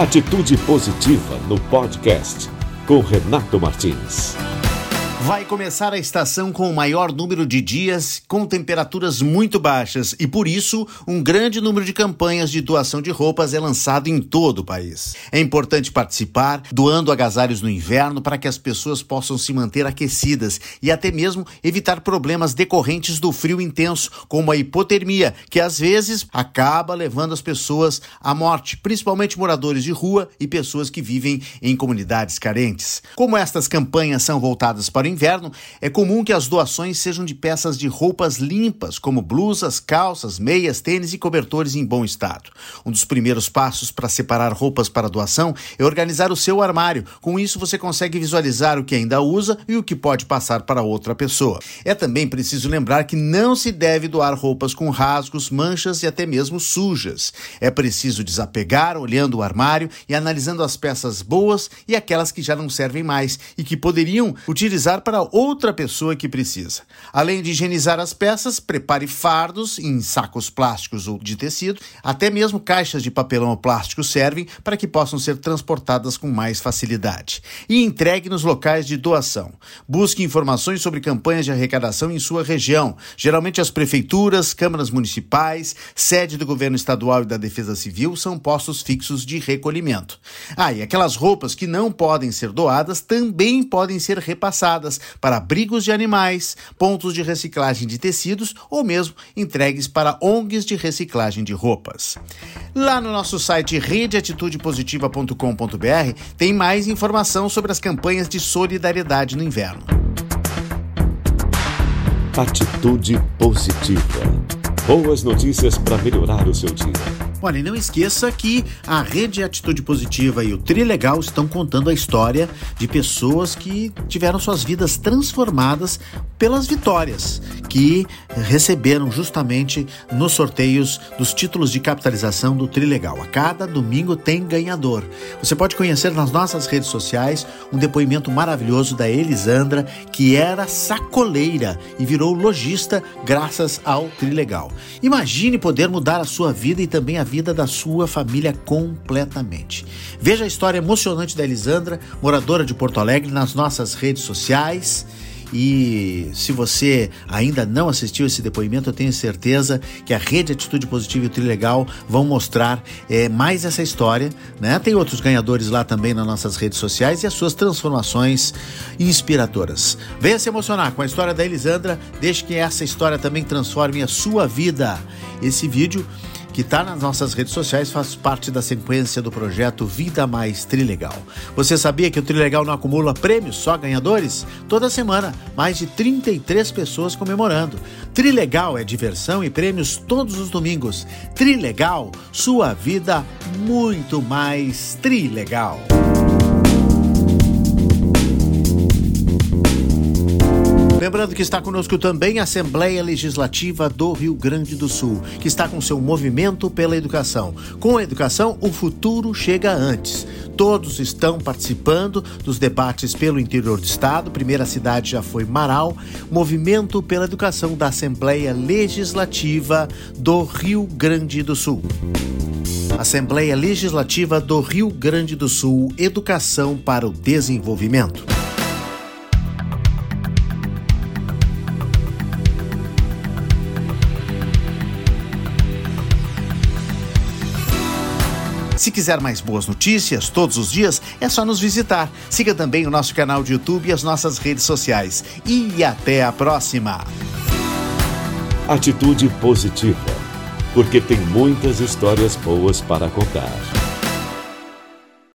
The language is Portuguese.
Atitude Positiva no podcast com Renato Martins. Vai começar a estação com o maior número de dias com temperaturas muito baixas e, por isso, um grande número de campanhas de doação de roupas é lançado em todo o país. É importante participar, doando agasalhos no inverno para que as pessoas possam se manter aquecidas e até mesmo evitar problemas decorrentes do frio intenso, como a hipotermia, que às vezes acaba levando as pessoas à morte, principalmente moradores de rua e pessoas que vivem em comunidades carentes. Como estas campanhas são voltadas para o inverno, é comum que as doações sejam de peças de roupas limpas, como blusas, calças, meias, tênis e cobertores em bom estado. Um dos primeiros passos para separar roupas para doação é organizar o seu armário. Com isso, você consegue visualizar o que ainda usa e o que pode passar para outra pessoa. É também preciso lembrar que não se deve doar roupas com rasgos, manchas e até mesmo sujas. É preciso desapegar olhando o armário e analisando as peças boas e aquelas que já não servem mais e que poderiam utilizar para outra pessoa que precisa. Além de higienizar as peças, prepare fardos em sacos plásticos ou de tecido, até mesmo caixas de papelão ou plástico servem para que possam ser transportadas com mais facilidade. E entregue nos locais de doação. Busque informações sobre campanhas de arrecadação em sua região, geralmente as prefeituras, câmaras municipais, sede do governo estadual e da Defesa Civil são postos fixos de recolhimento. Ah, e aquelas roupas que não podem ser doadas também podem ser repassadas para abrigos de animais, pontos de reciclagem de tecidos ou mesmo entregues para ONGs de reciclagem de roupas. Lá no nosso site redeatitudepositiva.com.br tem mais informação sobre as campanhas de solidariedade no inverno. Atitude Positiva. Boas notícias para melhorar o seu dia. Olha, e não esqueça que a Rede Atitude Positiva e o Trilegal estão contando a história de pessoas que tiveram suas vidas transformadas pelas vitórias que receberam justamente nos sorteios dos títulos de capitalização do Trilegal. A cada domingo tem ganhador. Você pode conhecer nas nossas redes sociais um depoimento maravilhoso da Elisandra, que era sacoleira e virou lojista graças ao Trilegal. Imagine poder mudar a sua vida e também a vida da sua família completamente. Veja a história emocionante da Elisandra, moradora de Porto Alegre, nas nossas redes sociais. E se você ainda não assistiu esse depoimento, eu tenho certeza que a Rede Atitude Positiva e o Trilegal vão mostrar é, mais essa história. Né? Tem outros ganhadores lá também nas nossas redes sociais e as suas transformações inspiradoras. Venha se emocionar com a história da Elisandra, deixe que essa história também transforme a sua vida. Esse vídeo que está nas nossas redes sociais, faz parte da sequência do projeto Vida Mais Trilegal. Você sabia que o Trilegal não acumula prêmios, só ganhadores? Toda semana, mais de 33 pessoas comemorando. Trilegal é diversão e prêmios todos os domingos. Trilegal, sua vida muito mais trilegal. Lembrando que está conosco também a Assembleia Legislativa do Rio Grande do Sul, que está com seu movimento pela educação. Com a educação, o futuro chega antes. Todos estão participando dos debates pelo interior do estado. Primeira cidade já foi Marau. Movimento pela educação da Assembleia Legislativa do Rio Grande do Sul. Assembleia Legislativa do Rio Grande do Sul Educação para o Desenvolvimento. Se quiser mais boas notícias todos os dias, é só nos visitar. Siga também o nosso canal de YouTube e as nossas redes sociais. E até a próxima! Atitude positiva, porque tem muitas histórias boas para contar.